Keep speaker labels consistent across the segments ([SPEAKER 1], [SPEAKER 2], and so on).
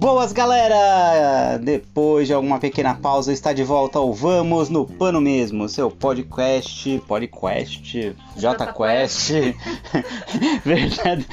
[SPEAKER 1] Boas galera! Depois de alguma pequena pausa, está de volta ao Vamos no Pano Mesmo, seu podcast, podcast, JQuest, verdade,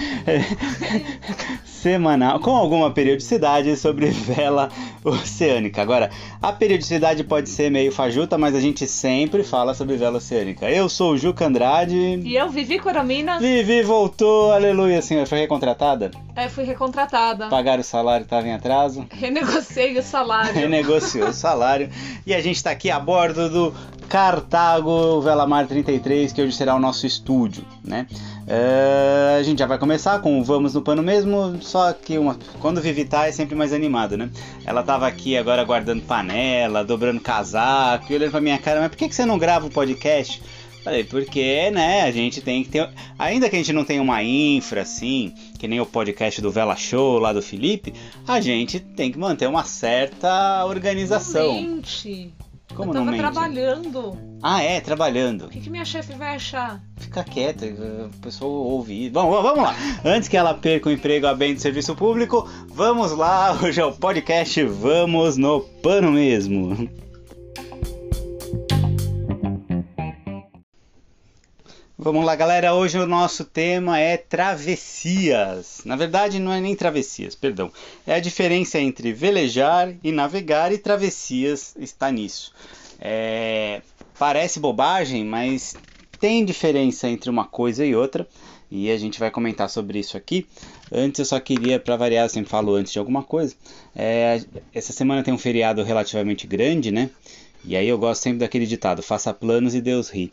[SPEAKER 1] semanal, com alguma periodicidade sobre vela oceânica. Agora, a periodicidade pode ser meio fajuta, mas a gente sempre fala sobre vela oceânica. Eu sou o Juca Andrade.
[SPEAKER 2] E eu, Vivi Coromina.
[SPEAKER 1] Vivi voltou, aleluia, senhora. Foi recontratada?
[SPEAKER 2] É, fui recontratada.
[SPEAKER 1] Pagaram o salário, estava em atraso?
[SPEAKER 2] Renegociei o salário.
[SPEAKER 1] Renegociou o salário. E a gente está aqui a bordo do Cartago Velamar 33, que hoje será o nosso estúdio, né? Uh, a gente já vai começar com o Vamos no Pano mesmo, só que uma, quando Vivi tá é sempre mais animado, né? Ela tava aqui agora guardando panela, dobrando casaco, e olhando pra minha cara, mas por que, que você não grava o podcast? Falei, porque, né, a gente tem que ter. Ainda que a gente não tenha uma infra assim, que nem o podcast do Vela Show lá do Felipe, a gente tem que manter uma certa organização.
[SPEAKER 2] Gente.
[SPEAKER 1] Como
[SPEAKER 2] eu
[SPEAKER 1] não
[SPEAKER 2] tava
[SPEAKER 1] mente?
[SPEAKER 2] trabalhando.
[SPEAKER 1] Ah, é, trabalhando.
[SPEAKER 2] O que, que minha chefe vai achar?
[SPEAKER 1] Fica quieta, o pessoal ouve. Bom, vamos lá. Antes que ela perca o emprego a bem do serviço público, vamos lá. Hoje é o podcast Vamos no Pano Mesmo. Vamos lá, galera. Hoje o nosso tema é travessias. Na verdade, não é nem travessias, perdão. É a diferença entre velejar e navegar e travessias está nisso. É... Parece bobagem, mas tem diferença entre uma coisa e outra. E a gente vai comentar sobre isso aqui. Antes eu só queria, para variar, eu sempre falo antes de alguma coisa. É... Essa semana tem um feriado relativamente grande, né? E aí eu gosto sempre daquele ditado: faça planos e Deus ri.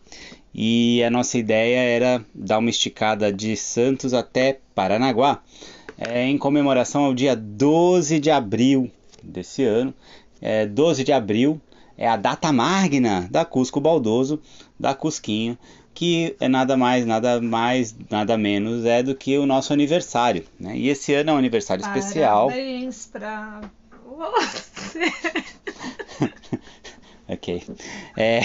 [SPEAKER 1] E a nossa ideia era dar uma esticada de Santos até Paranaguá, é, em comemoração ao dia 12 de abril desse ano. É, 12 de abril é a data magna da Cusco Baldoso, da Cusquinha, que é nada mais, nada mais, nada menos é do que o nosso aniversário. Né? E esse ano é um aniversário especial.
[SPEAKER 2] Parabéns pra você.
[SPEAKER 1] Ok. É,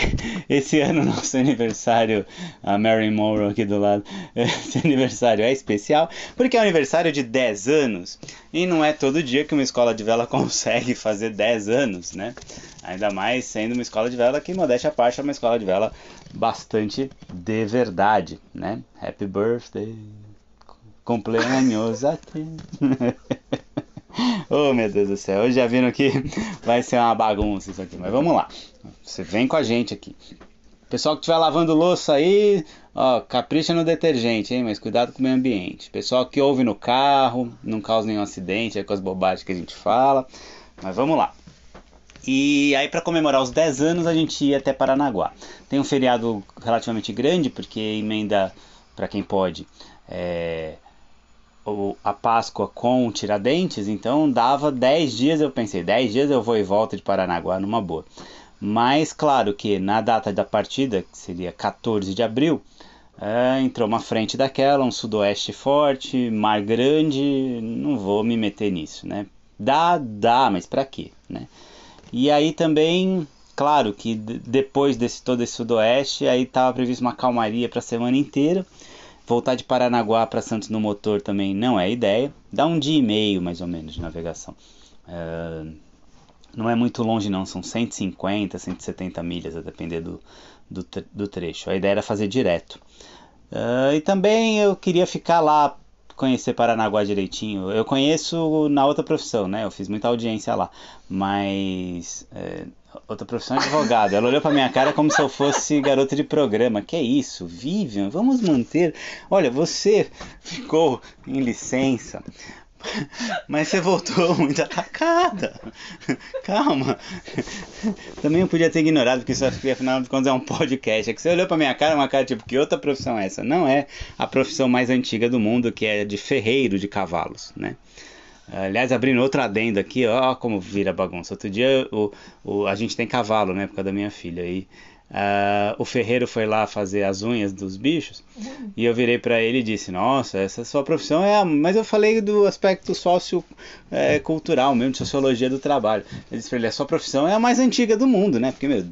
[SPEAKER 1] esse ano, nosso aniversário, a Mary Monroe aqui do lado, esse aniversário é especial porque é aniversário de 10 anos e não é todo dia que uma escola de vela consegue fazer 10 anos, né? Ainda mais sendo uma escola de vela que, modéstia à parte, é uma escola de vela bastante de verdade, né? Happy birthday, cumpleaños a ti. Oh meu Deus do céu, hoje já viram que vai ser uma bagunça isso aqui, mas vamos lá. Você vem com a gente aqui. Pessoal que estiver lavando louça aí, ó, capricha no detergente, hein? Mas cuidado com o meio ambiente. Pessoal que ouve no carro, não causa nenhum acidente, é com as bobagens que a gente fala. Mas vamos lá. E aí, para comemorar os 10 anos, a gente ia até Paranaguá. Tem um feriado relativamente grande, porque emenda, para quem pode, é, a Páscoa com Tiradentes, então dava 10 dias, eu pensei, 10 dias eu vou e volto de Paranaguá numa boa. Mas claro que na data da partida, que seria 14 de abril, é, entrou uma frente daquela, um sudoeste forte, mar grande, não vou me meter nisso, né? Dá, dá, mas para quê, né? E aí também, claro que depois desse todo esse sudoeste, aí estava previsto uma calmaria para semana inteira. Voltar de Paranaguá para Santos no motor também não é ideia. Dá um dia e meio mais ou menos de navegação. Uh, não é muito longe não, são 150, 170 milhas, a depender do, do, do trecho. A ideia era fazer direto. Uh, e também eu queria ficar lá, conhecer Paranaguá direitinho. Eu conheço na outra profissão, né? Eu fiz muita audiência lá. Mas é, outra profissão é advogado. Ela olhou pra minha cara como se eu fosse garota de programa. Que é isso, Vivian? Vamos manter. Olha, você ficou em licença. Mas você voltou muito atacada. Calma. Também eu podia ter ignorado, porque isso afinal de contas é um podcast. É que você olhou pra minha cara, uma cara tipo, que outra profissão é essa? Não é a profissão mais antiga do mundo, que é de ferreiro de cavalos, né? Aliás, abrindo outro adendo aqui, ó, como vira bagunça. Outro dia o, o, a gente tem cavalo, né? Por causa da minha filha. E uh, o ferreiro foi lá fazer as unhas dos bichos. E eu virei para ele e disse: Nossa, essa sua profissão é a. Mas eu falei do aspecto sociocultural é, mesmo, de sociologia do trabalho. Ele disse pra ele: A sua profissão é a mais antiga do mundo, né? Porque, meu,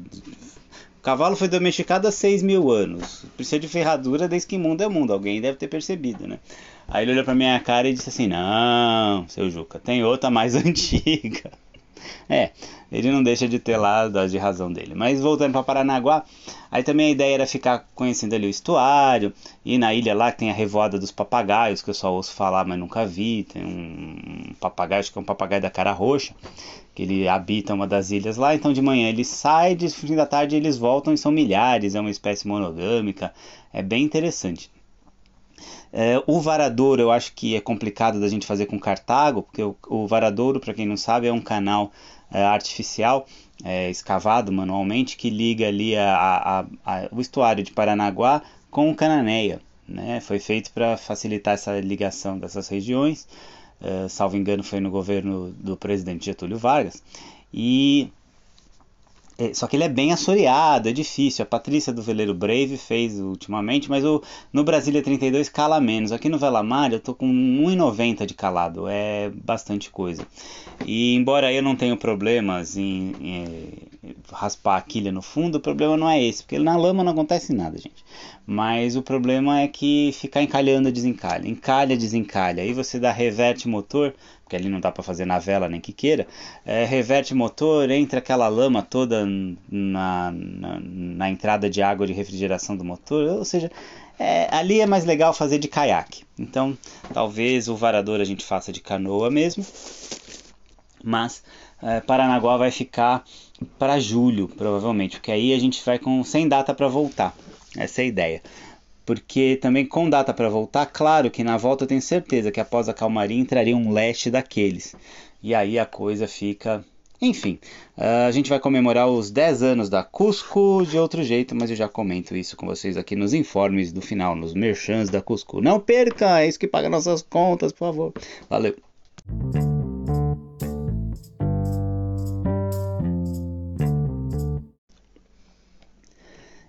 [SPEAKER 1] cavalo foi domesticado há 6 mil anos. Precisa de ferradura desde que mundo é mundo. Alguém deve ter percebido, né? Aí ele olhou pra minha cara e disse assim: Não, seu Juca, tem outra mais antiga. É, ele não deixa de ter lá a de razão dele. Mas voltando para Paranaguá, aí também a ideia era ficar conhecendo ali o estuário, e na ilha lá tem a revoada dos papagaios, que eu só ouço falar, mas nunca vi. Tem um papagaio, acho que é um papagaio da cara roxa, que ele habita uma das ilhas lá. Então de manhã ele sai, de fim da tarde eles voltam e são milhares, é uma espécie monogâmica, é bem interessante. É, o varadouro eu acho que é complicado da gente fazer com Cartago, porque o, o varadouro, para quem não sabe, é um canal é, artificial é, escavado manualmente que liga ali a, a, a, o estuário de Paranaguá com o Cananéia. Né? Foi feito para facilitar essa ligação dessas regiões. É, salvo engano, foi no governo do presidente Getúlio Vargas. E é, só que ele é bem assoreado, é difícil. A Patrícia do Veleiro Brave fez ultimamente, mas o, no Brasília 32 cala menos. Aqui no Velamar eu tô com 1,90 de calado, é bastante coisa. E embora eu não tenha problemas em, em raspar a quilha no fundo, o problema não é esse, porque na lama não acontece nada, gente. Mas o problema é que ficar encalhando desencalha, encalha, desencalha. Aí você dá reverte motor, porque ali não dá para fazer na vela nem que queira, é, reverte motor, entra aquela lama toda na, na, na, entrada de água de refrigeração do motor, ou seja, é, ali é mais legal fazer de caiaque. Então, talvez o varador a gente faça de canoa mesmo, mas é, Paranaguá vai ficar para julho, provavelmente, porque aí a gente vai com sem data para voltar. Essa é a ideia. Porque também com data para voltar, claro que na volta eu tenho certeza que após a calmaria entraria um leste daqueles. E aí a coisa fica. Enfim, a gente vai comemorar os 10 anos da Cusco de outro jeito, mas eu já comento isso com vocês aqui nos informes do final, nos merchans da Cusco. Não perca, é isso que paga nossas contas, por favor. Valeu!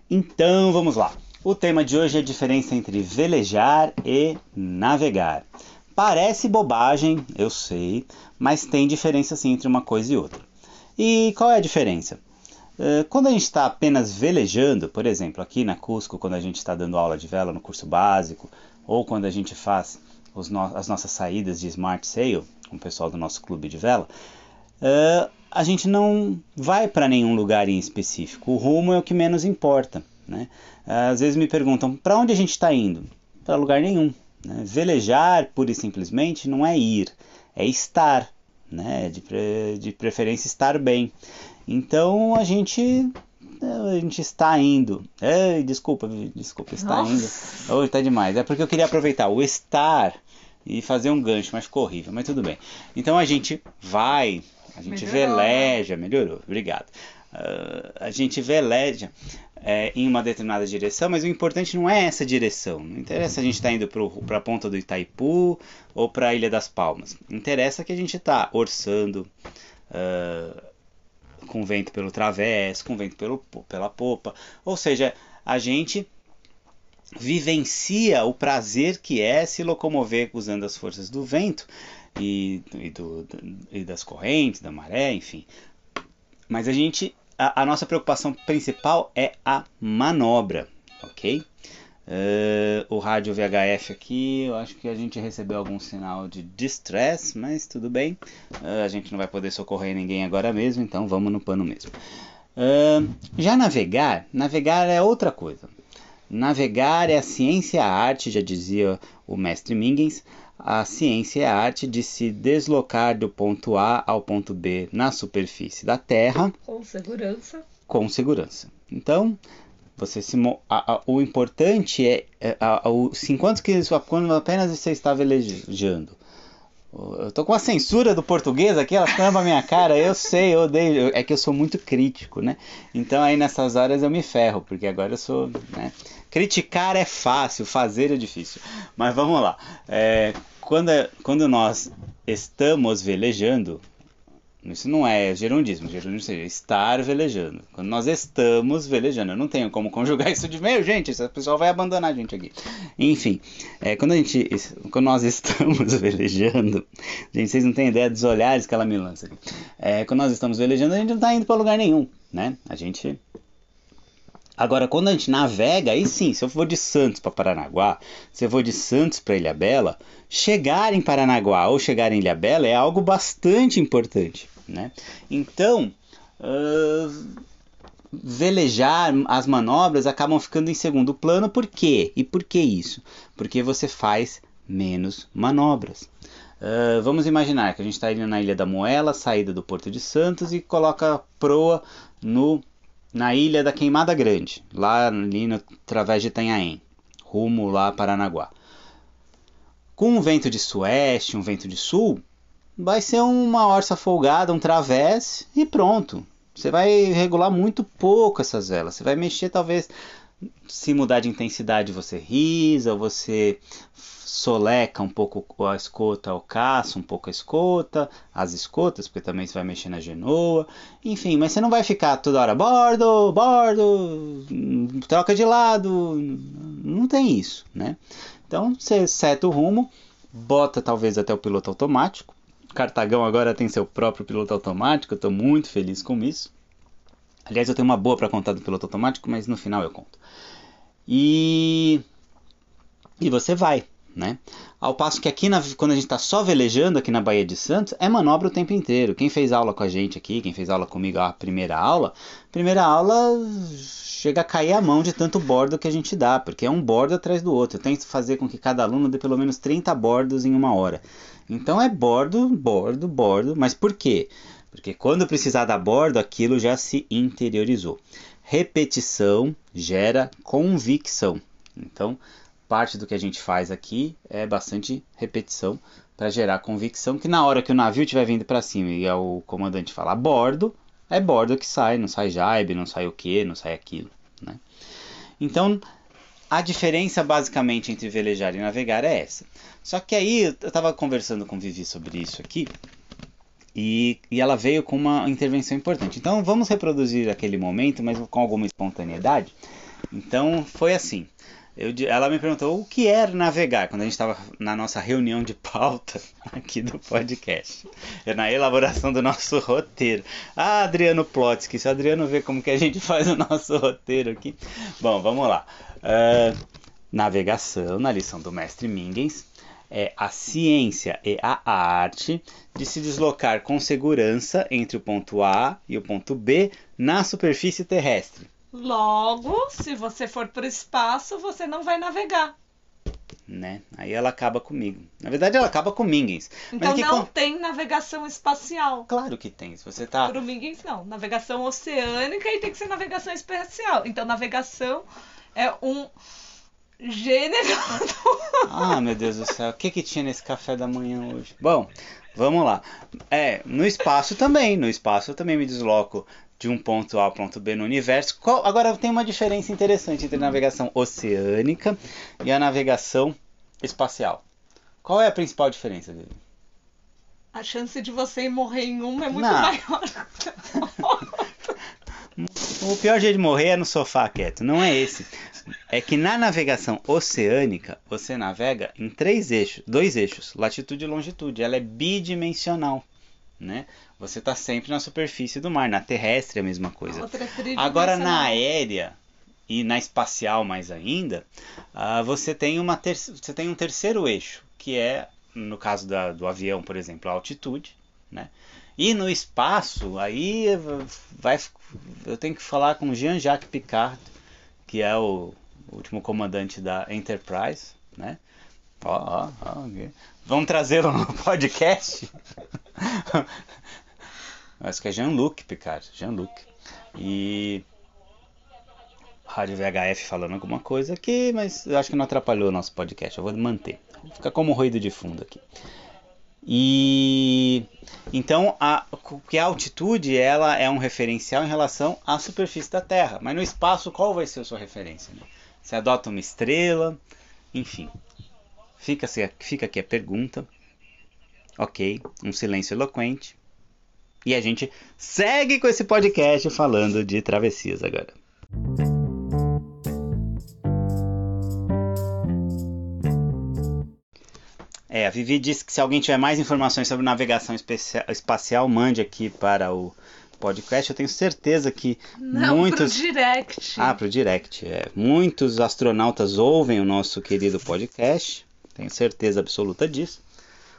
[SPEAKER 1] Então vamos lá. O tema de hoje é a diferença entre velejar e navegar. Parece bobagem, eu sei, mas tem diferença sim entre uma coisa e outra. E qual é a diferença? Eh, quando a gente está apenas velejando, por exemplo, aqui na Cusco, quando a gente está dando aula de vela no curso básico, ou quando a gente faz no as nossas saídas de Smart Sail, com o pessoal do nosso clube de vela, uh, a gente não vai para nenhum lugar em específico. O rumo é o que menos importa. Né? Às vezes me perguntam para onde a gente está indo? Para lugar nenhum. Né? Velejar, pura e simplesmente, não é ir, é estar. Né? De, pre de preferência estar bem. Então a gente a gente está indo. Ei, desculpa, desculpa, está Nossa. indo. Oh, tá demais. É porque eu queria aproveitar o estar e fazer um gancho, mas ficou horrível, mas tudo bem. Então a gente vai a gente melhorou. veleja, melhorou, obrigado. Uh, a gente veleja é, em uma determinada direção, mas o importante não é essa direção. Não interessa a gente estar tá indo para a ponta do Itaipu ou para a Ilha das Palmas. Interessa que a gente está orçando uh, com vento pelo través, com vento pelo, pela popa. Ou seja, a gente vivencia o prazer que é se locomover usando as forças do vento e, e, do, e das correntes, da maré, enfim. Mas a gente, a, a nossa preocupação principal é a manobra, ok? Uh, o rádio VHF aqui, eu acho que a gente recebeu algum sinal de distress, mas tudo bem. Uh, a gente não vai poder socorrer ninguém agora mesmo, então vamos no pano mesmo. Uh, já navegar, navegar é outra coisa. Navegar é a ciência a arte, já dizia o mestre Mingens, a ciência é a arte de se deslocar do ponto A ao ponto B na superfície da Terra.
[SPEAKER 2] Com segurança.
[SPEAKER 1] Com segurança. Então, você se a, a, o importante é, é a, o, enquanto que quando apenas você está velejando. Eu tô com a censura do português aqui, ela tampa a minha cara, eu sei, eu odeio, é que eu sou muito crítico, né? Então aí nessas horas eu me ferro, porque agora eu sou, né? Criticar é fácil, fazer é difícil. Mas vamos lá. É, quando, é, quando nós estamos velejando, isso não é gerundismo, gerundismo seja estar velejando. Quando nós estamos velejando, eu não tenho como conjugar isso de meio, gente, esse pessoal vai abandonar a gente aqui. Enfim, é, quando, a gente, quando nós estamos velejando, gente, vocês não têm ideia dos olhares que ela me lança aqui. É, quando nós estamos velejando, a gente não está indo para lugar nenhum, né? A gente Agora, quando a gente navega, aí sim, se eu for de Santos para Paranaguá, se eu for de Santos para Ilhabela, chegar em Paranaguá ou chegar em Ilhabela é algo bastante importante, né? Então, uh, velejar, as manobras acabam ficando em segundo plano, por quê? E por que isso? Porque você faz menos manobras. Uh, vamos imaginar que a gente está indo na Ilha da Moela, saída do Porto de Santos, e coloca a proa no, na Ilha da Queimada Grande, lá ali no, através de Itanhaém, rumo lá a Paranaguá. Com um vento de sueste, um vento de sul, vai ser uma orça folgada, um través e pronto. Você vai regular muito pouco essas velas. Você vai mexer talvez se mudar de intensidade você risa, você soleca um pouco a escota ao caça, um pouco a escota, as escotas, porque também você vai mexer na genoa, enfim, mas você não vai ficar toda hora bordo, bordo, troca de lado, não tem isso, né? Então você seta o rumo, bota talvez até o piloto automático. Cartagão agora tem seu próprio piloto automático, estou muito feliz com isso. Aliás, eu tenho uma boa para contar do piloto automático, mas no final eu conto. E e você vai, né? Ao passo que aqui, na, quando a gente está só velejando aqui na Baía de Santos, é manobra o tempo inteiro. Quem fez aula com a gente aqui, quem fez aula comigo a primeira aula, primeira aula chega a cair a mão de tanto bordo que a gente dá, porque é um bordo atrás do outro. Eu tento fazer com que cada aluno dê pelo menos 30 bordos em uma hora. Então é bordo, bordo, bordo. Mas por quê? Porque quando precisar dar bordo, aquilo já se interiorizou. Repetição gera convicção. Então, parte do que a gente faz aqui é bastante repetição para gerar convicção que na hora que o navio estiver vindo para cima e o comandante falar bordo, é bordo que sai, não sai jaibe, não sai o que, não sai aquilo. Né? Então, a diferença basicamente entre velejar e navegar é essa. Só que aí eu estava conversando com Vivi sobre isso aqui e, e ela veio com uma intervenção importante. Então vamos reproduzir aquele momento, mas com alguma espontaneidade. Então foi assim. Eu, ela me perguntou o que era navegar quando a gente estava na nossa reunião de pauta aqui do podcast. É na elaboração do nosso roteiro. Ah, Adriano Plotsky, se o Adriano vê como que a gente faz o nosso roteiro aqui. Bom, vamos lá. Uh, navegação, na lição do mestre Mingens, é a ciência e a arte de se deslocar com segurança entre o ponto A e o ponto B na superfície terrestre
[SPEAKER 2] Logo, se você for para o espaço, você não vai navegar.
[SPEAKER 1] Né? Aí ela acaba comigo. Na verdade, ela acaba com Mingens.
[SPEAKER 2] Então não com... tem navegação espacial.
[SPEAKER 1] Claro que tem. Se você tá.
[SPEAKER 2] Pro Mingens não. Navegação oceânica e tem que ser navegação espacial. Então navegação é um gênero.
[SPEAKER 1] ah, meu Deus do céu. O que que tinha nesse café da manhã hoje? Bom, vamos lá. É, no espaço também. No espaço eu também me desloco de um ponto A ao ponto B no universo. Qual, agora tem uma diferença interessante entre a navegação oceânica e a navegação espacial. Qual é a principal diferença dele?
[SPEAKER 2] A chance de você morrer em uma é muito Não. maior.
[SPEAKER 1] O pior jeito de morrer é no sofá quieto. Não é esse. É que na navegação oceânica você navega em três eixos, dois eixos, latitude e longitude. Ela é bidimensional, né? você está sempre na superfície do mar. Na terrestre é a mesma coisa. Agora na aérea e na espacial mais ainda, uh, você, tem uma ter você tem um terceiro eixo, que é, no caso da, do avião, por exemplo, a altitude. Né? E no espaço, aí vai, eu tenho que falar com Jean-Jacques Picard, que é o último comandante da Enterprise, né? Ó, ó, ó, Vamos trazê-lo no podcast? Acho que é Jean-Luc Picard. Jean-Luc. E. Rádio VHF falando alguma coisa aqui, mas acho que não atrapalhou o nosso podcast. Eu vou manter. Fica como ruído de fundo aqui. E então a que a altitude ela é um referencial em relação à superfície da Terra, mas no espaço qual vai ser a sua referência? Né? Você adota uma estrela, enfim. Fica, fica aqui a pergunta. Ok, um silêncio eloquente. E a gente segue com esse podcast falando de travessias agora. A Vivi disse que se alguém tiver mais informações sobre navegação espacial, mande aqui para o podcast. Eu tenho certeza que
[SPEAKER 2] Não,
[SPEAKER 1] muitos.
[SPEAKER 2] pro direct.
[SPEAKER 1] Ah, pro direct. É. Muitos astronautas ouvem o nosso querido podcast. Tenho certeza absoluta disso.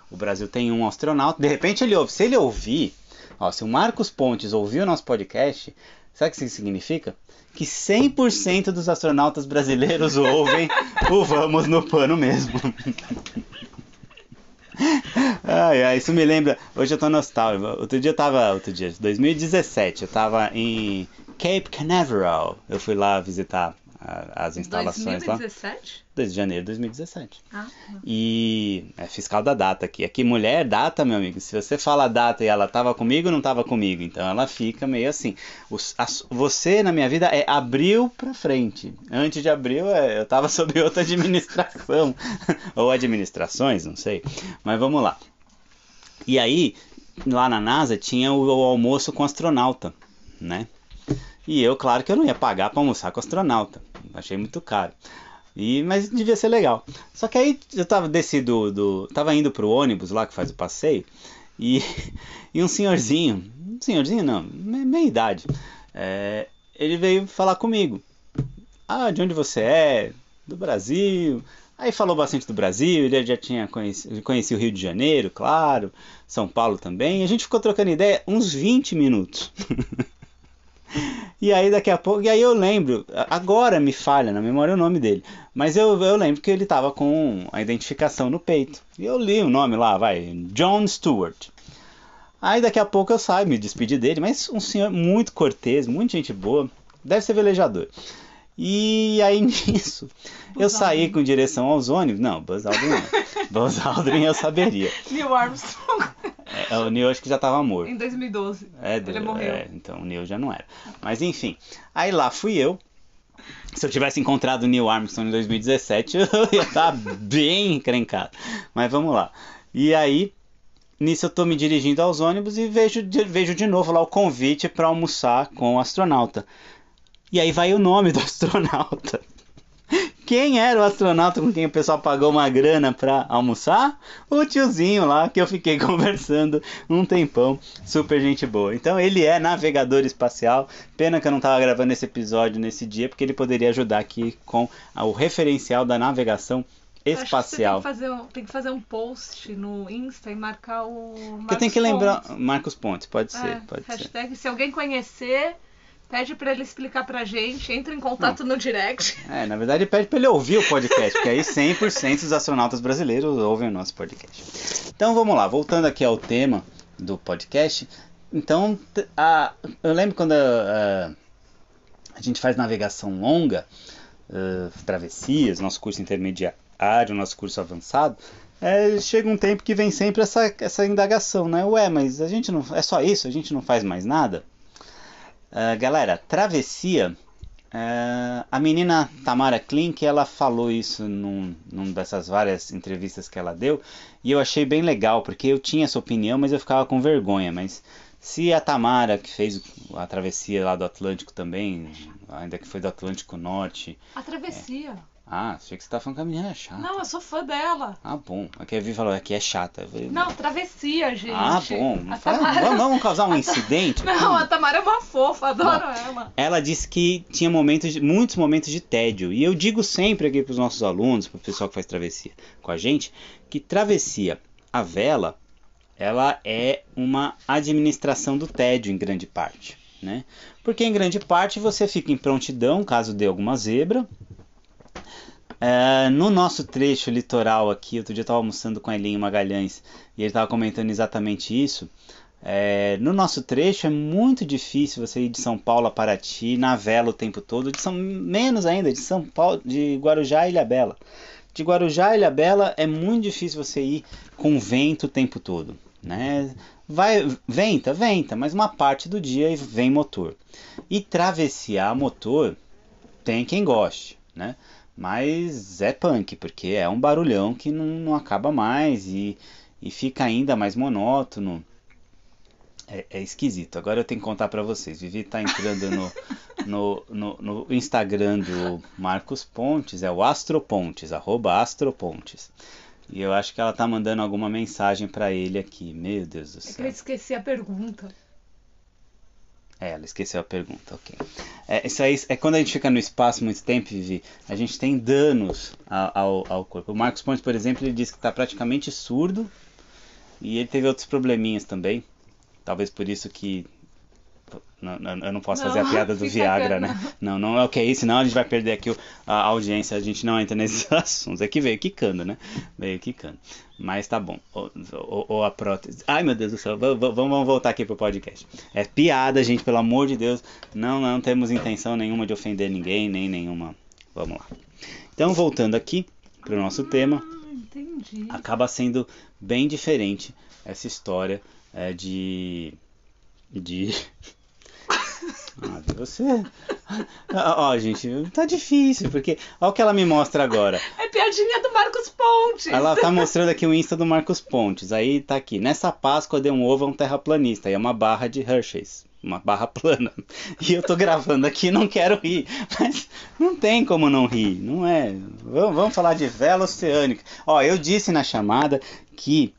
[SPEAKER 1] O Brasil tem um astronauta. De repente ele ouve. Se ele ouvir, ó, se o Marcos Pontes ouvir o nosso podcast, sabe o que isso significa? Que 100% dos astronautas brasileiros ouvem o Vamos no Pano mesmo. Ai, ai, isso me lembra. Hoje eu tô nostálgico. Outro dia eu tava. Outro dia, 2017, eu tava em Cape Canaveral. Eu fui lá visitar a- as instalações lá.
[SPEAKER 2] 2017?
[SPEAKER 1] 2 de janeiro de 2017.
[SPEAKER 2] Ah, não.
[SPEAKER 1] E é fiscal da data aqui. Aqui mulher é data, meu amigo. Se você fala data e ela tava comigo, não tava comigo. Então ela fica meio assim. Os- as- você na minha vida é abril pra frente. Antes de abril é, eu tava sob outra administração. Ou administrações, não sei. Mas vamos lá. E aí, lá na NASA tinha o, o almoço com astronauta, né? E eu, claro que eu não ia pagar pra almoçar com astronauta. Achei muito caro. E, mas devia ser legal. Só que aí eu tava descido do. tava indo pro ônibus lá que faz o passeio. E, e um senhorzinho. Um senhorzinho não, me- meia idade. é, ele veio falar comigo. Ah, de onde você é? Do Brasil. Aí falou bastante do Brasil, ele já tinha conhecido, conhecia o Rio de Janeiro, claro, São Paulo também. A gente ficou trocando ideia uns 20 minutos. E aí daqui a pouco, e aí eu lembro, agora me falha na memória o nome dele, mas eu, eu lembro que ele tava com a identificação no peito. E eu li o nome lá, vai, John Stewart. Aí daqui a pouco eu saio, me despedi dele, mas um senhor muito cortês, muito gente boa, deve ser velejador. E aí nisso, eu
[SPEAKER 2] Buzz
[SPEAKER 1] saí
[SPEAKER 2] Aldrin.
[SPEAKER 1] com direção aos ônibus. Não, Buzz Aldrin não. Buzz Aldrin eu saberia.
[SPEAKER 2] Neil Armstrong,
[SPEAKER 1] É, o Neil acho que já tava morto.
[SPEAKER 2] em 2012.
[SPEAKER 1] É,
[SPEAKER 2] Ele
[SPEAKER 1] do-
[SPEAKER 2] morreu.
[SPEAKER 1] é, então o Neil já não era. Mas enfim, aí lá fui eu. Se eu tivesse encontrado o Neil Armstrong em 2017, eu ia estar bem encrencado. Mas vamos lá. E aí, nisso eu tô me dirigindo aos ônibus e vejo, vejo de novo lá o convite para almoçar com o astronauta. E aí vai o nome do astronauta. Quem era o astronauta com quem o pessoal pagou uma grana pra almoçar? O tiozinho lá que eu fiquei conversando um tempão, super gente boa. Então ele é navegador espacial. Pena que eu não tava gravando esse episódio nesse dia, porque ele poderia ajudar aqui com o referencial da navegação espacial.
[SPEAKER 2] Tem que, fazer um, tem que fazer um post no Insta e marcar o.
[SPEAKER 1] Eu tenho
[SPEAKER 2] Marcos
[SPEAKER 1] que lembrar.
[SPEAKER 2] Pontes.
[SPEAKER 1] Marcos Pontes, pode ser,
[SPEAKER 2] É,
[SPEAKER 1] pode ser.
[SPEAKER 2] hashtag, se alguém conhecer, pede pra ele explicar pra gente, entra em contato no direct.
[SPEAKER 1] É, na verdade pede pra ele ouvir o podcast, porque aí 100% dos astronautas brasileiros ouvem o nosso podcast. Então vamos lá, voltando aqui ao tema do podcast. Então, a, eu lembro quando a, a gente faz navegação longa, eh, travessias, nosso curso intermediário, nosso curso avançado, é, chega um tempo que vem sempre essa, essa indagação, né? Ué, mas a gente não. É só isso? A gente não faz mais nada? Ah, galera, travessia. ah, a menina Tamara Klink, ela falou isso num, num dessas várias entrevistas que ela deu, e eu achei bem legal, porque eu tinha essa opinião, mas eu ficava com vergonha. Mas se a Tamara, que fez a travessia lá do Atlântico também, ainda que foi do Atlântico Norte.
[SPEAKER 2] A travessia.
[SPEAKER 1] Ah, achei que você tava falando que a menina é chata.
[SPEAKER 2] Não, eu sou fã dela.
[SPEAKER 1] Ah, bom. Aqui a Vi falou, aqui é chata. Eu falei,
[SPEAKER 2] Não, travessia, gente.
[SPEAKER 1] Ah, bom. Fala-
[SPEAKER 2] Tamara...
[SPEAKER 1] vamos, vamos causar um incidente?
[SPEAKER 2] Não, a Tamara é uma fofa, adoro ela.
[SPEAKER 1] Ela disse que tinha momentos, muitos momentos de tédio. E eu digo sempre aqui para os nossos alunos, para o pessoal que faz travessia com a gente, que travessia a vela, ela é uma administração do tédio em grande parte, né? Porque em grande parte você fica em prontidão caso dê alguma zebra. É, no nosso trecho litoral aqui, outro dia eu estava almoçando com a Elinho Magalhães e ele estava comentando exatamente isso. É, no nosso trecho é muito difícil você ir de São Paulo a Paraty na vela o tempo todo, de São, menos ainda de São Paulo, de Guarujá a Ilhabela. De Guarujá a Ilhabela é muito difícil você ir com vento o tempo todo, né? Vai venta, venta, mas uma parte do dia vem motor. E travessiar motor tem quem goste, né? Mas é punk, porque é um barulhão que não, não acaba mais e, e fica ainda mais monótono. É, é esquisito. Agora eu tenho que contar pra vocês. Vivi tá entrando no, no, no, no Instagram do Marcos Pontes, é o Astropontes, arroba Astropontes. E eu acho que ela tá mandando alguma mensagem pra ele aqui. Meu Deus do
[SPEAKER 2] É que eu
[SPEAKER 1] céu.
[SPEAKER 2] esqueci a pergunta.
[SPEAKER 1] É, ela esqueceu a pergunta, ok. É, isso aí é quando a gente fica no espaço muito tempo, Vivi, a gente tem danos ao, ao, corpo. O Marcos Pontes, por exemplo, ele disse que está praticamente surdo e ele teve outros probleminhas também. Talvez por isso que não, não, eu não posso não, fazer a piada do Viagra, né? Não, não é o que é isso, senão a gente vai perder aqui a audiência, a gente não entra nesses assuntos. É que veio quicando, né? Veio quicando. Mas tá bom. Ou, ou, ou a prótese. Ai meu Deus do céu, vamos, vamos voltar aqui pro podcast. É piada, gente, pelo amor de Deus. Não, não temos intenção nenhuma de ofender ninguém, nem nenhuma. Vamos lá. Então, voltando aqui pro nosso tema.
[SPEAKER 2] Entendi.
[SPEAKER 1] Acaba sendo bem diferente essa história é, de. de ah, você. Ó, oh, gente, tá difícil, porque. Olha o que ela me mostra agora.
[SPEAKER 2] É piadinha do Marcos Pontes.
[SPEAKER 1] Ela tá mostrando aqui o Insta do Marcos Pontes. Aí tá aqui. Nessa Páscoa deu um ovo a um terraplanista. E é uma barra de Hershey's. Uma barra plana. E eu tô gravando aqui e não quero rir. Mas não tem como não rir. Não é. Vamos falar de vela oceânica. Ó, eu disse na chamada que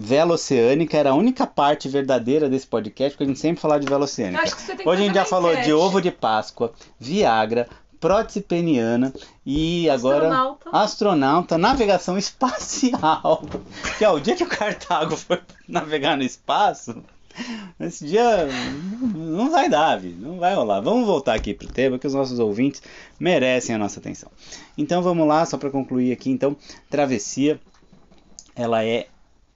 [SPEAKER 1] vela oceânica era a única parte verdadeira desse podcast, porque a gente sempre fala de vela oceânica. Hoje a gente já falou de ovo de Páscoa, Viagra, prótese peniana e agora astronauta, astronauta navegação espacial. que é o dia que o Cartago for navegar no espaço, esse dia não vai dar, não vai rolar. Vamos voltar aqui pro tema que os nossos ouvintes merecem a nossa atenção. Então vamos lá, só para concluir aqui, então, travessia ela é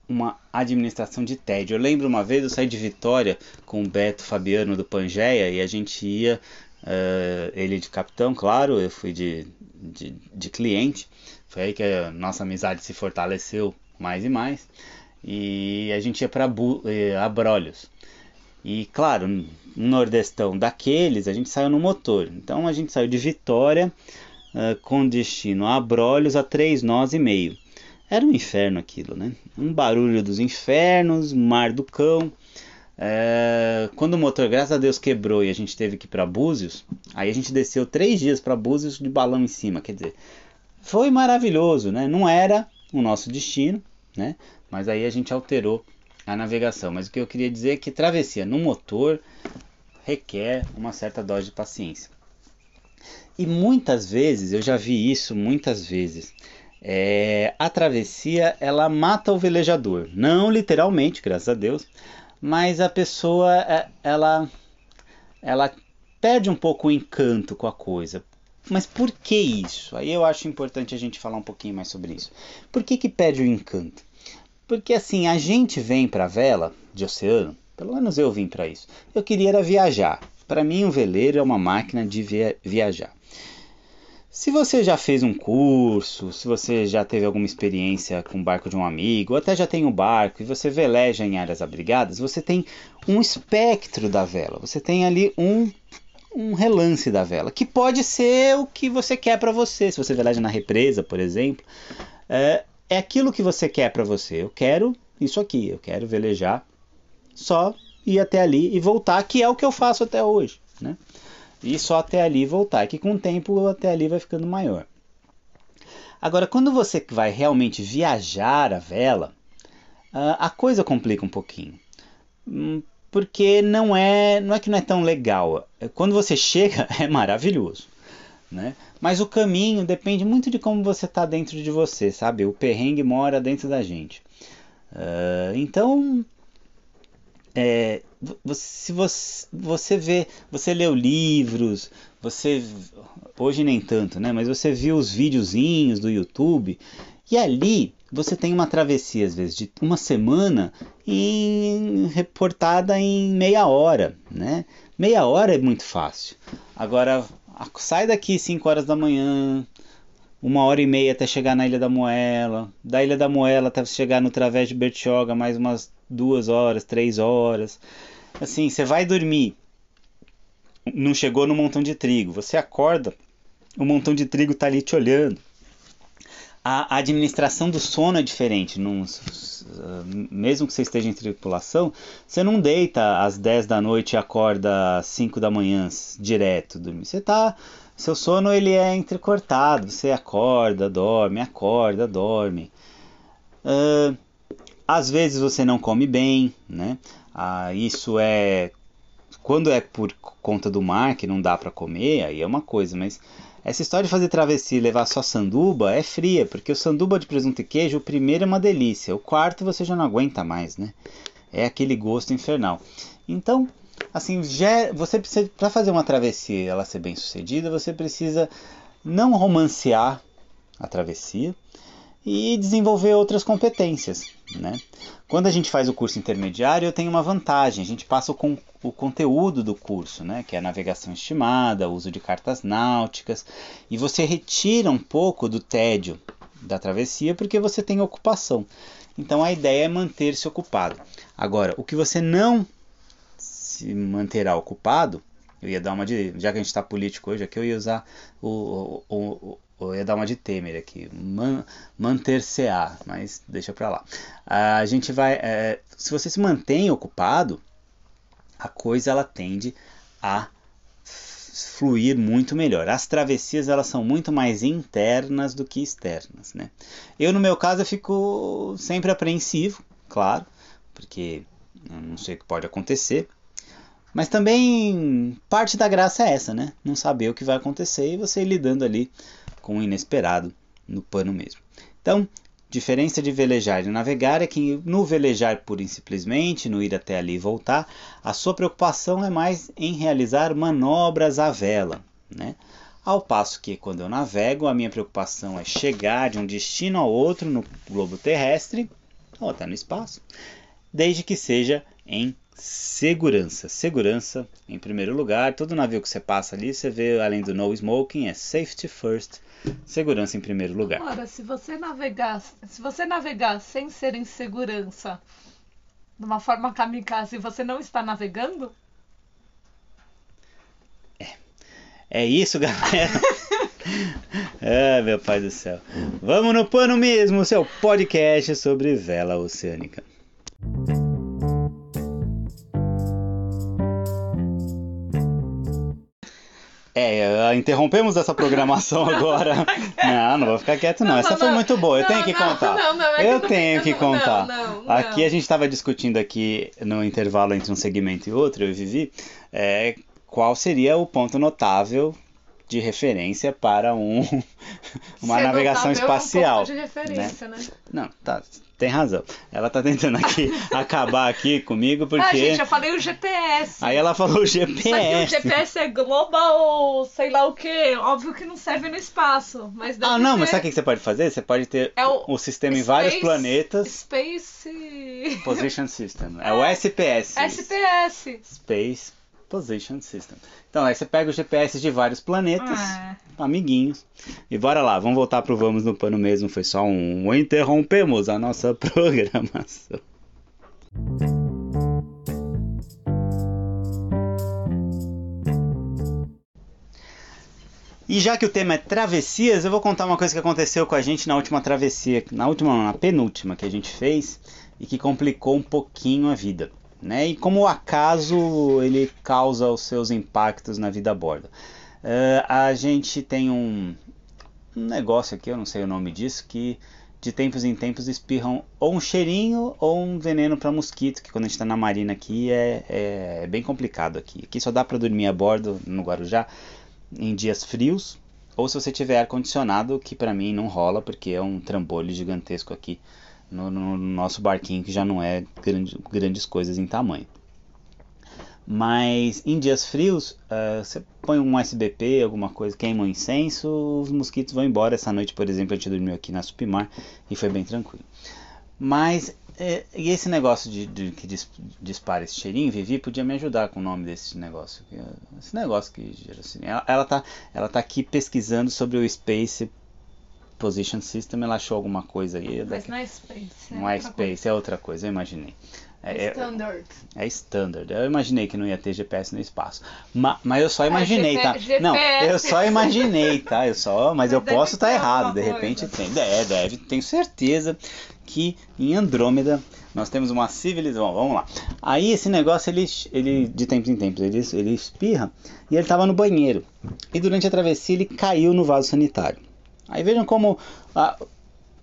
[SPEAKER 1] uma administração de tédio. Eu lembro uma vez eu saí de Vitória com o Beto Fabiano do Pangeia e a gente ia, uh, ele de capitão, claro, eu fui de, de, de, cliente. Foi aí que a nossa amizade se fortaleceu mais e mais. E a gente ia para eh, Abrolhos. E claro, no Nordestão daqueles, a gente saiu no motor. Então a gente saiu de Vitória uh, com destino a Abrolhos a 3 nós e meio. Era um inferno aquilo, né? Um barulho dos infernos, mar do cão. É... Quando o motor, graças a Deus, quebrou e a gente teve que ir para Búzios, aí a gente desceu três dias para Búzios de balão em cima. Quer dizer, foi maravilhoso, né? Não era o nosso destino, né? Mas aí a gente alterou a navegação. Mas o que eu queria dizer é que travessia no motor requer uma certa dose de paciência. E muitas vezes, eu já vi isso muitas vezes, é, a travessia ela mata o velejador, não literalmente, graças a Deus, mas a pessoa é, ela ela perde um pouco o encanto com a coisa. Mas por que isso? Aí eu acho importante a gente falar um pouquinho mais sobre isso. Por que, que perde o encanto? Porque assim, a gente vem para a vela de oceano, pelo menos eu vim para isso. Eu queria era viajar. Para mim, um veleiro é uma máquina de via viajar. Se você já fez um curso, se você já teve alguma experiência com o barco de um amigo, ou até já tem um barco e você veleja em áreas abrigadas, você tem um espectro da vela. Você tem ali um um relance da vela, que pode ser o que você quer para você. Se você veleja na represa, por exemplo, é, é aquilo que você quer para você. Eu quero isso aqui, eu quero velejar só ir até ali e voltar, que é o que eu faço até hoje, né? E só até ali voltar, que com o tempo até ali vai ficando maior. Agora, quando você vai realmente viajar a vela, a coisa complica um pouquinho. Hum, porque não é, não é que não é tão legal. É, quando você chega, é maravilhoso. Né? Mas o caminho depende muito de como você está dentro de você, sabe? O perrengue mora dentro da gente. Uh, então, é, se você, você vê, você leu livros, você hoje nem tanto, né? Mas você viu os videozinhos do YouTube e ali você tem uma travessia às vezes de uma semana em, reportada em meia hora, né? Meia hora é muito fácil. Agora sai daqui 5 horas da manhã, uma hora e meia até chegar na Ilha da Moela, da Ilha da Moela até chegar no Través de Bertioga mais umas duas horas, três horas. Assim, você vai dormir, não chegou no montão de trigo, você acorda, o montão de trigo está ali te olhando. A administração do sono é diferente. Num, mesmo que você esteja em tripulação, você não deita às 10 da noite e acorda às 5 da manhã direto dormir. Você tá, seu sono ele é entrecortado. Você acorda, dorme, acorda, dorme. Uh, às vezes você não come bem, né? Ah, isso é quando é por conta do mar que não dá para comer, aí é uma coisa, mas essa história de fazer travessia e levar só sanduba é fria, porque o sanduba de presunto e queijo, o primeiro é uma delícia, o quarto você já não aguenta mais, né? É aquele gosto infernal. Então, assim, já, você precisa para fazer uma travessia ela ser bem sucedida, você precisa não romancear a travessia e desenvolver outras competências, né? Quando a gente faz o curso intermediário, eu tenho uma vantagem, a gente passa o, con o conteúdo do curso, né? que é navegação estimada, uso de cartas náuticas, e você retira um pouco do tédio da travessia porque você tem ocupação. Então a ideia é manter-se ocupado. Agora, o que você não se manterá ocupado, eu ia dar uma de. Já que a gente está político hoje aqui, eu ia usar o, o, eu ia dar uma de Temer aqui, man, manter-se-á, mas deixa para lá. A gente vai, é, se você se mantém ocupado, a coisa ela tende a fluir muito melhor. As travessias elas são muito mais internas do que externas, né? Eu no meu caso eu fico sempre apreensivo, claro, porque não sei o que pode acontecer. Mas também parte da graça é essa, né? Não saber o que vai acontecer e você ir lidando ali com o inesperado no pano mesmo. Então, diferença de velejar e navegar é que no velejar pura e simplesmente, no ir até ali e voltar, a sua preocupação é mais em realizar manobras à vela, né? Ao passo que quando eu navego, a minha preocupação é chegar de um destino ao outro no globo terrestre ou até no espaço, desde que seja em segurança. Segurança em primeiro lugar. Todo navio que você passa ali, você vê além do no smoking, é safety first Segurança em primeiro lugar.
[SPEAKER 2] Ora, se você navegar, se você navegar sem ser em segurança, de uma forma kamikaze, você não está navegando?
[SPEAKER 1] É. É isso, galera. ah, meu pai do céu. Vamos no pano mesmo, seu podcast sobre vela oceânica. É, interrompemos essa programação agora. Não, não vou ficar quieto não. não essa não, foi muito boa. Eu tenho que contar. É eu tenho que contar. Aqui a gente estava discutindo aqui no intervalo entre um segmento e outro, eu e Vivi, é, qual seria o ponto notável de referência para um, uma navegação espacial. Um ponto de referência, né? né? Não, tá, tem razão. Ela tá tentando aqui acabar aqui comigo porque. Ah,
[SPEAKER 2] gente, eu falei o GPS.
[SPEAKER 1] Aí ela falou o GPS.
[SPEAKER 2] Que o GPS é global, sei lá o que. Óbvio que não serve no espaço. Mas
[SPEAKER 1] ah, não, ter... mas sabe o que você pode fazer? Você pode ter é o, o sistema Space, em vários planetas.
[SPEAKER 2] Space.
[SPEAKER 1] Position System. É, é o SPS.
[SPEAKER 2] SPS.
[SPEAKER 1] Space Position System. Então, aí você pega os GPS de vários planetas, ah. amiguinhos, e bora lá, vamos voltar pro Vamos no Pano mesmo, foi só um... Interrompemos a nossa programação. E já que o tema é travessias, eu vou contar uma coisa que aconteceu com a gente na última travessia, na última, na penúltima que a gente fez e que complicou um pouquinho a vida né? E como o acaso ele causa os seus impactos na vida a bordo. Uh, a gente tem um, um negócio aqui, eu não sei o nome disso, que de tempos em tempos espirram ou um cheirinho ou um veneno para mosquito, que quando a gente está na marina aqui é, é, é, bem complicado aqui. Aqui só dá para dormir a bordo no Guarujá em dias frios, ou se você tiver ar condicionado, que para mim não rola porque é um trambolho gigantesco aqui no, no, nosso barquinho que já não é grande, grandes coisas em tamanho. Mas em dias frios, uh, você põe um SBP, alguma coisa, queima um incenso, os mosquitos vão embora. Essa noite, por exemplo, a gente dormiu aqui na Supimar e foi bem tranquilo. Mas é, e esse negócio de, de que dispara esse cheirinho, Vivi podia me ajudar com o nome desse negócio. Esse negócio que gera assim. Ela, ela, tá, ela tá aqui pesquisando sobre o Space Position System, ela achou alguma coisa aí.
[SPEAKER 2] Mas não é Space.
[SPEAKER 1] É não é Space, coisa. é outra coisa, eu imaginei.
[SPEAKER 2] É, é standard.
[SPEAKER 1] É, é, standard. Eu imaginei que não ia ter GPS no espaço. Ma, mas eu só é, imaginei, é, tá? GPS. Não, eu só imaginei, tá? Eu só, mas, mas eu posso estar tá errado. De repente tem. É, deve. Tenho certeza que em Andrômeda nós temos uma civilização. Vamos lá. Aí esse negócio, ele, ele de tempos em tempos, ele, ele espirra e ele estava no banheiro. E durante a travessia ele caiu no vaso sanitário. Aí vejam como a,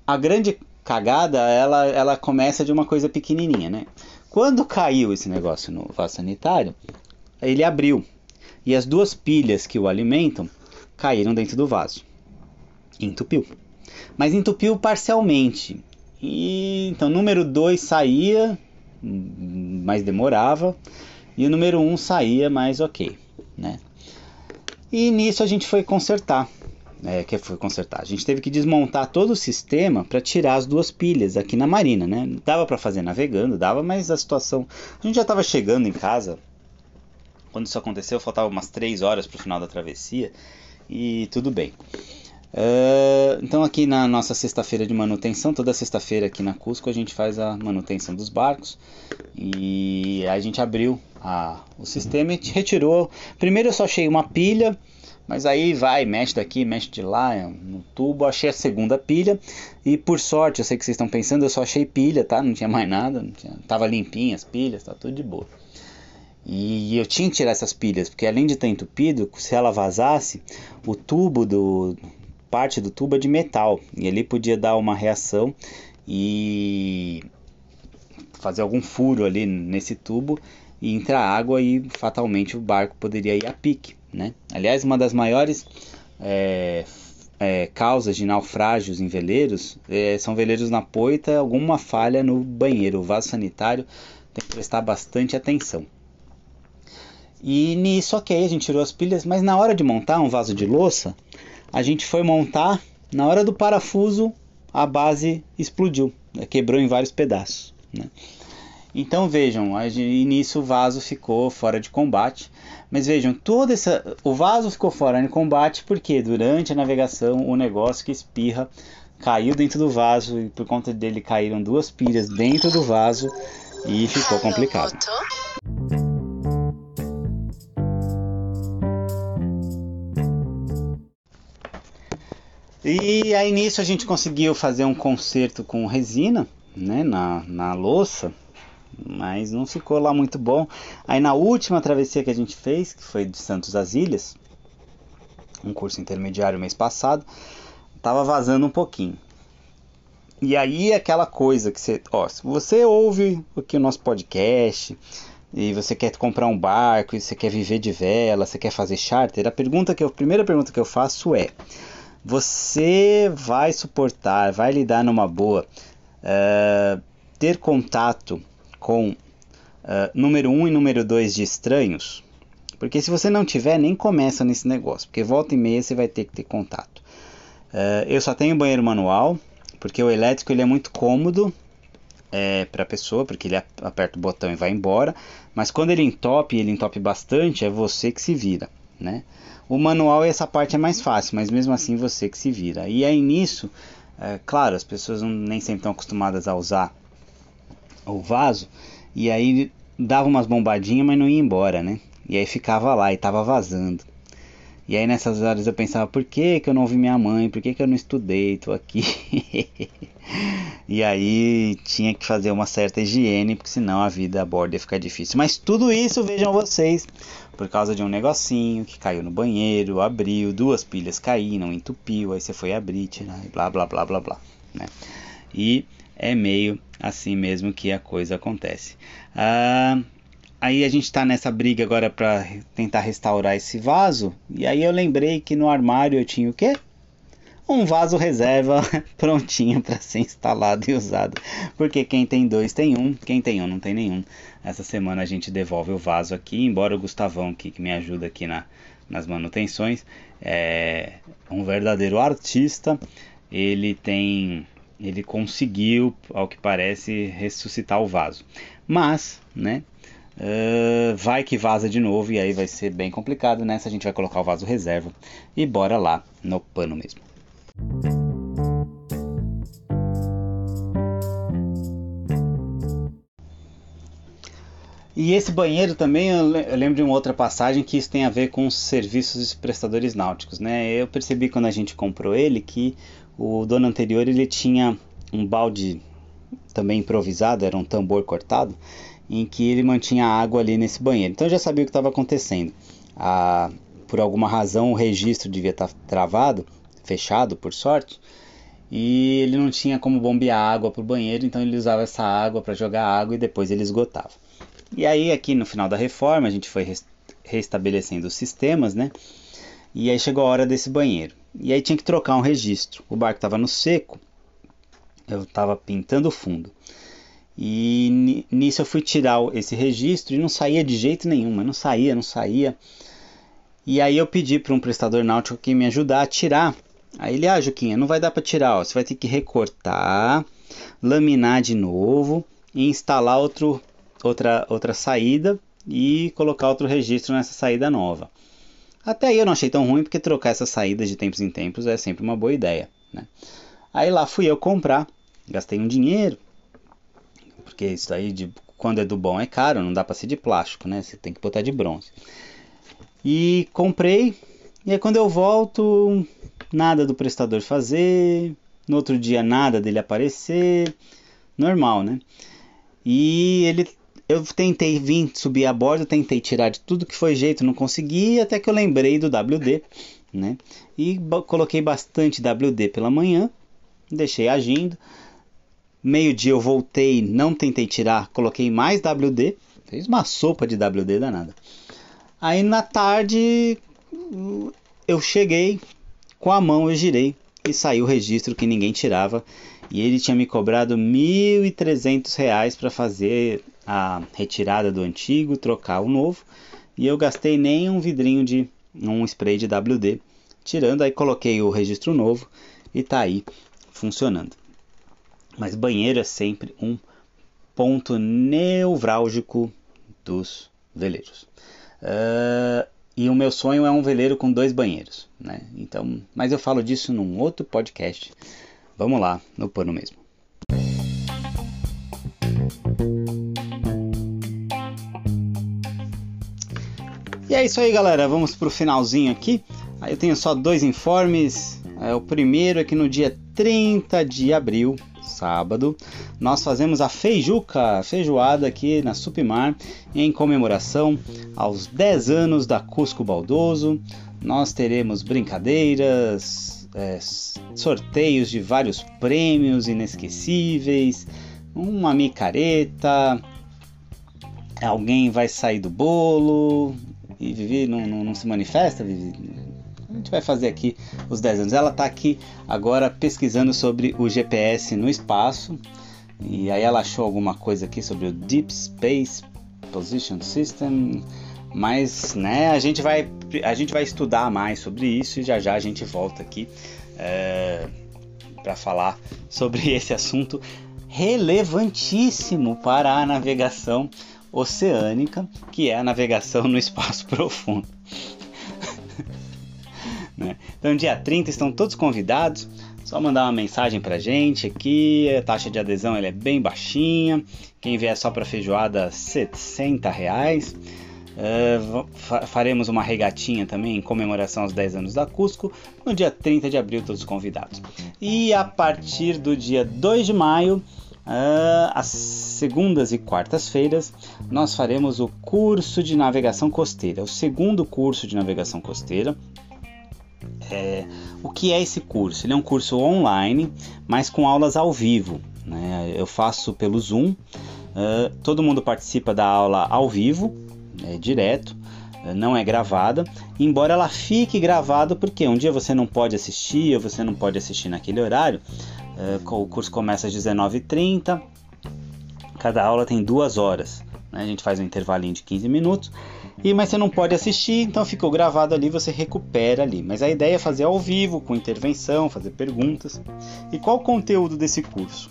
[SPEAKER 1] a grande cagada ela, ela começa de uma coisa pequenininha, né? Quando caiu esse negócio no vaso sanitário, ele abriu e as duas pilhas que o alimentam caíram dentro do vaso. Entupiu. Mas entupiu parcialmente. E então número 2 saía, mas demorava, e o número 1 um saía, mas ok, né? E nisso a gente foi consertar. É, que foi consertar. A gente teve que desmontar todo o sistema para tirar as duas pilhas aqui na marina, né? Dava para fazer navegando, dava, mas a situação. A gente já estava chegando em casa. Quando isso aconteceu, faltava umas 3 horas para o final da travessia e tudo bem. Uh, então aqui na nossa sexta-feira de manutenção, toda sexta-feira aqui na Cusco a gente faz a manutenção dos barcos e a gente abriu a, o sistema e retirou. Primeiro eu só achei uma pilha, mas aí vai, mexe daqui, mexe de lá no tubo, achei a segunda pilha e por sorte, eu sei que vocês estão pensando, eu só achei pilha, tá? Não tinha mais nada, não tinha, tava limpinha as pilhas, tá tudo de boa. E eu tinha que tirar essas pilhas, porque além de estar entupido, se ela vazasse, o tubo do, parte do tubo é de metal e ele podia dar uma reação e fazer algum furo ali nesse tubo e entrar água e fatalmente o barco poderia ir a pique, né? Aliás, uma das maiores é, é, causas de naufrágios em veleiros é, são veleiros na poita, alguma falha no banheiro, o vaso sanitário tem que prestar bastante atenção. E nisso, ok, a gente tirou as pilhas, mas na hora de montar um vaso de louça, a gente foi montar, na hora do parafuso, a base explodiu, né? quebrou em vários pedaços. Né? Então vejam, nisso o vaso ficou fora de combate. Mas vejam, todo essa, o vaso ficou fora de combate porque durante a navegação o negócio que espirra caiu dentro do vaso e por conta dele caíram duas pilhas dentro do vaso e ficou complicado. E aí nisso a gente conseguiu fazer um conserto com resina, né, na, na louça, mas não ficou lá muito bom. Aí na última travessia que a gente fez, que foi de Santos às Ilhas, um curso intermediário mês passado, tava vazando um pouquinho. E aí aquela coisa que você, ó, se você ouve aqui o nosso podcast e você quer comprar um barco, e você quer viver de vela, você quer fazer charter, a pergunta que eu, a primeira pergunta que eu faço é: você vai suportar, vai lidar numa boa, uh, ter contato com uh, número 1 um e número 2 de estranhos? Porque se você não tiver, nem começa nesse negócio, porque volta e meia você vai ter que ter contato. Uh, eu só tenho banheiro manual, porque o elétrico ele é muito cômodo é, para a pessoa, porque ele aperta o botão e vai embora, mas quando ele entope, ele entope bastante, é você que se vira, né? O manual, essa parte é mais fácil, mas mesmo assim você que se vira. E aí nisso, é, claro, as pessoas não, nem sempre estão acostumadas a usar o vaso, e aí dava umas bombadinhas, mas não ia embora, né? E aí ficava lá e tava vazando. E aí nessas horas eu pensava, por que, que eu não ouvi minha mãe? Por que, que eu não estudei? Tô aqui. e aí tinha que fazer uma certa higiene, porque senão a vida a bordo ia ficar difícil. Mas tudo isso, vejam vocês, por causa de um negocinho que caiu no banheiro, abriu, duas pilhas caíram, entupiu, aí você foi abrir, tirar, blá blá blá blá blá. Né? E é meio assim mesmo que a coisa acontece. Ah, aí a gente está nessa briga agora para tentar restaurar esse vaso. E aí eu lembrei que no armário eu tinha o quê? Um vaso reserva prontinho para ser instalado e usado. Porque quem tem dois tem um, quem tem um não tem nenhum. Essa semana a gente devolve o vaso aqui, embora o Gustavão aqui, que me ajuda aqui na, nas manutenções, é um verdadeiro artista. Ele tem ele conseguiu, ao que parece, ressuscitar o vaso. Mas, né, Uh, vai que vaza de novo e aí vai ser bem complicado. Nessa a gente vai colocar o vaso reserva e bora lá no pano mesmo. E esse banheiro também eu lembro de uma outra passagem que isso tem a ver com os serviços prestadores náuticos, né? Eu percebi quando a gente comprou ele que o dono anterior ele tinha um balde também improvisado, era um tambor cortado, em que ele mantinha água ali nesse banheiro. Então eu já sabia o que estava acontecendo. Ah, por alguma razão o registro devia estar tá travado, fechado por sorte, e ele não tinha como bombear água para o banheiro, então ele usava essa água para jogar água e depois ele esgotava. E aí aqui no final da reforma a gente foi restabelecendo os sistemas, né? E aí chegou a hora desse banheiro. E aí tinha que trocar um registro. O barco estava no seco, eu estava pintando o fundo. E nisso eu fui tirar esse registro e não saía de jeito nenhum, não saía, não saía. E aí eu pedi para um prestador náutico que me ajudar a tirar. Aí ele, ah, Juquinha, não vai dar para tirar, ó. você vai ter que recortar, laminar de novo e instalar outro, outra, outra saída e colocar outro registro nessa saída nova. Até aí eu não achei tão ruim porque trocar essas saídas de tempos em tempos é sempre uma boa ideia. Né? Aí lá fui eu comprar, gastei um dinheiro, porque isso aí de, quando é do bom é caro, não dá para ser de plástico, né? Você tem que botar de bronze. E comprei, e aí quando eu volto, nada do prestador fazer, no outro dia nada dele aparecer, normal, né? E ele eu tentei vir subir a bordo, tentei tirar de tudo que foi jeito, não consegui, até que eu lembrei do WD, né? E coloquei bastante WD pela manhã, deixei agindo. Meio-dia eu voltei, não tentei tirar, coloquei mais WD, fez uma sopa de WD danada. Aí na tarde eu cheguei, com a mão eu girei e saiu o registro que ninguém tirava. E ele tinha me cobrado R$ 1.300 para fazer a retirada do antigo, trocar o novo, e eu gastei nem um vidrinho de um spray de WD, tirando aí coloquei o registro novo e tá aí funcionando. Mas banheiro é sempre um ponto nevrálgico dos veleiros. Uh, e o meu sonho é um veleiro com dois banheiros, né? Então, mas eu falo disso num outro podcast. Vamos lá, no pano mesmo. E é isso aí, galera. Vamos para o finalzinho aqui. Eu tenho só dois informes. É, o primeiro é que no dia 30 de abril, sábado, nós fazemos a feijuca, feijoada aqui na Supimar, em comemoração aos 10 anos da Cusco Baldoso. Nós teremos brincadeiras, é, sorteios de vários prêmios inesquecíveis, uma micareta, alguém vai sair do bolo, e Vivi não, não, não se manifesta, Vivi? A gente vai fazer aqui os 10 anos. Ela está aqui agora pesquisando sobre o GPS no espaço. E aí ela achou alguma coisa aqui sobre o Deep Space Position System. Mas né, a, gente vai, a gente vai estudar mais sobre isso e já já a gente volta aqui é, para falar sobre esse assunto relevantíssimo para a navegação oceânica, que é a navegação no espaço profundo. né? Então, dia 30 estão todos convidados. Só mandar uma mensagem pra gente aqui. A taxa de adesão é bem baixinha. Quem vier só para feijoada, 60 reais. Uh, faremos uma regatinha também em comemoração aos 10 anos da Cusco no dia 30 de abril, todos convidados. E a partir do dia 2 de maio Uh, às segundas e quartas-feiras, nós faremos o curso de navegação costeira, o segundo curso de navegação costeira. É, o que é esse curso? Ele é um curso online, mas com aulas ao vivo. Né? Eu faço pelo Zoom, uh, todo mundo participa da aula ao vivo, é, direto não é gravada, embora ela fique gravada porque um dia você não pode assistir ou você não pode assistir naquele horário, o curso começa às 19h30, cada aula tem duas horas. Né? A gente faz um intervalinho de 15 minutos. E, mas você não pode assistir, então ficou gravado ali, você recupera ali. Mas a ideia é fazer ao vivo, com intervenção, fazer perguntas. E qual o conteúdo desse curso?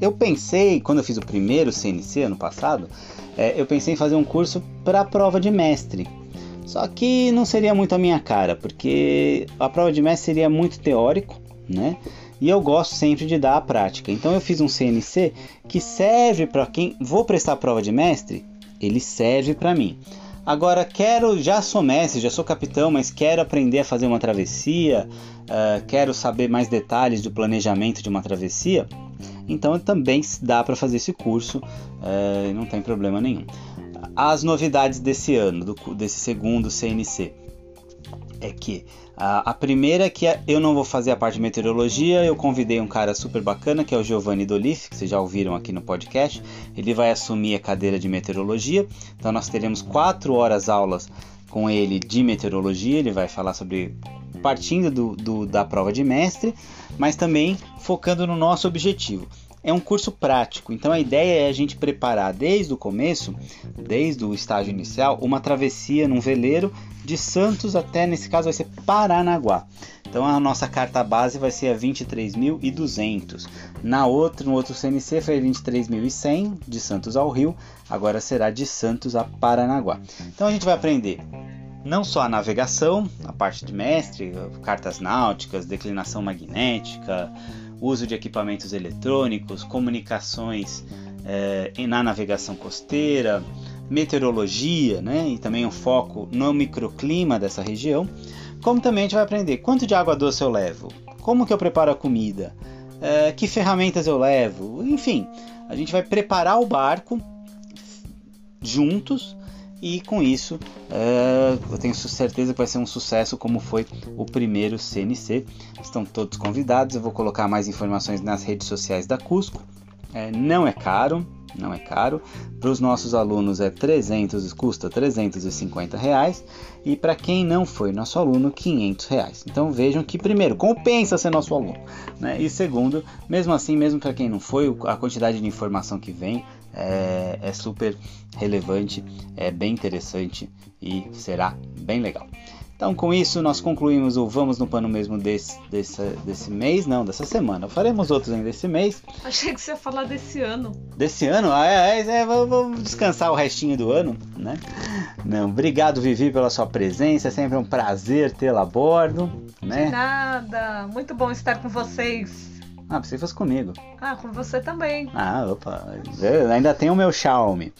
[SPEAKER 1] Eu pensei, quando eu fiz o primeiro CNC ano passado, é, eu pensei em fazer um curso para a prova de mestre. Só que não seria muito a minha cara, porque a prova de mestre seria muito teórico, né? E eu gosto sempre de dar a prática. Então eu fiz um CNC que serve para quem vou prestar prova de mestre, ele serve para mim. Agora quero, já sou mestre, já sou capitão, mas quero aprender a fazer uma travessia, uh, quero saber mais detalhes do planejamento de uma travessia. Então também dá para fazer esse curso, uh, não tem problema nenhum. As novidades desse ano, do, desse segundo CNC, é que a, a primeira é que eu não vou fazer a parte de meteorologia, eu convidei um cara super bacana que é o Giovanni Dolif, que vocês já ouviram aqui no podcast. Ele vai assumir a cadeira de meteorologia, então nós teremos quatro horas aulas com ele de meteorologia, ele vai falar sobre partindo do, do, da prova de mestre, mas também focando no nosso objetivo. É um curso prático, então a ideia é a gente preparar desde o começo, desde o estágio inicial, uma travessia num veleiro de Santos até, nesse caso, vai ser Paranaguá. Então a nossa carta base vai ser a 23.200. Na outra, no outro CNC foi 23.100 de Santos ao Rio, agora será de Santos a Paranaguá. Então a gente vai aprender não só a navegação, a parte de mestre, cartas náuticas, declinação magnética, uso de equipamentos eletrônicos, comunicações eh, na navegação costeira, meteorologia, né? E também um foco no microclima dessa região. Como também a gente vai aprender quanto de água doce eu levo, como que eu preparo a comida, eh, que ferramentas eu levo, enfim, a gente vai preparar o barco juntos e com isso uh, eu tenho certeza que vai ser um sucesso como foi o primeiro CNC. Estão todos convidados, eu vou colocar mais informações nas redes sociais da Cusco. É, não é caro, não é caro. Para os nossos alunos é 300, custa 350 reais e para quem não foi nosso aluno 500 reais. Então vejam que primeiro compensa ser nosso aluno, né? E segundo, mesmo assim, mesmo para quem não foi, a quantidade de informação que vem é, é super relevante, é bem interessante e será bem legal. Então, com isso, nós concluímos o Vamos no Pano mesmo desse, desse, desse mês, não, dessa semana. Faremos outros ainda desse mês.
[SPEAKER 2] Achei que você ia falar desse ano.
[SPEAKER 1] Desse ano? Ah, é, é, é vamos descansar o restinho do ano, né? Não, obrigado, Vivi, pela sua presença. É sempre um prazer tê-la a bordo, né?
[SPEAKER 2] De nada. Muito bom estar com vocês.
[SPEAKER 1] Ah, você fosse comigo.
[SPEAKER 2] Ah, com você também.
[SPEAKER 1] Ah, opa, eu ainda tem o meu Xiaomi.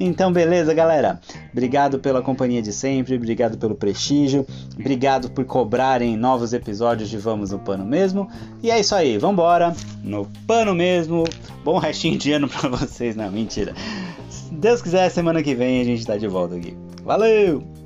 [SPEAKER 1] Então, beleza, galera. Obrigado pela companhia de sempre, obrigado pelo prestígio, obrigado por cobrarem novos episódios de Vamos no Pano Mesmo. E é isso aí, vambora, no Pano Mesmo. Bom restinho de ano pra vocês, não, mentira. Se Deus quiser, semana que vem a gente tá de volta aqui. Valeu!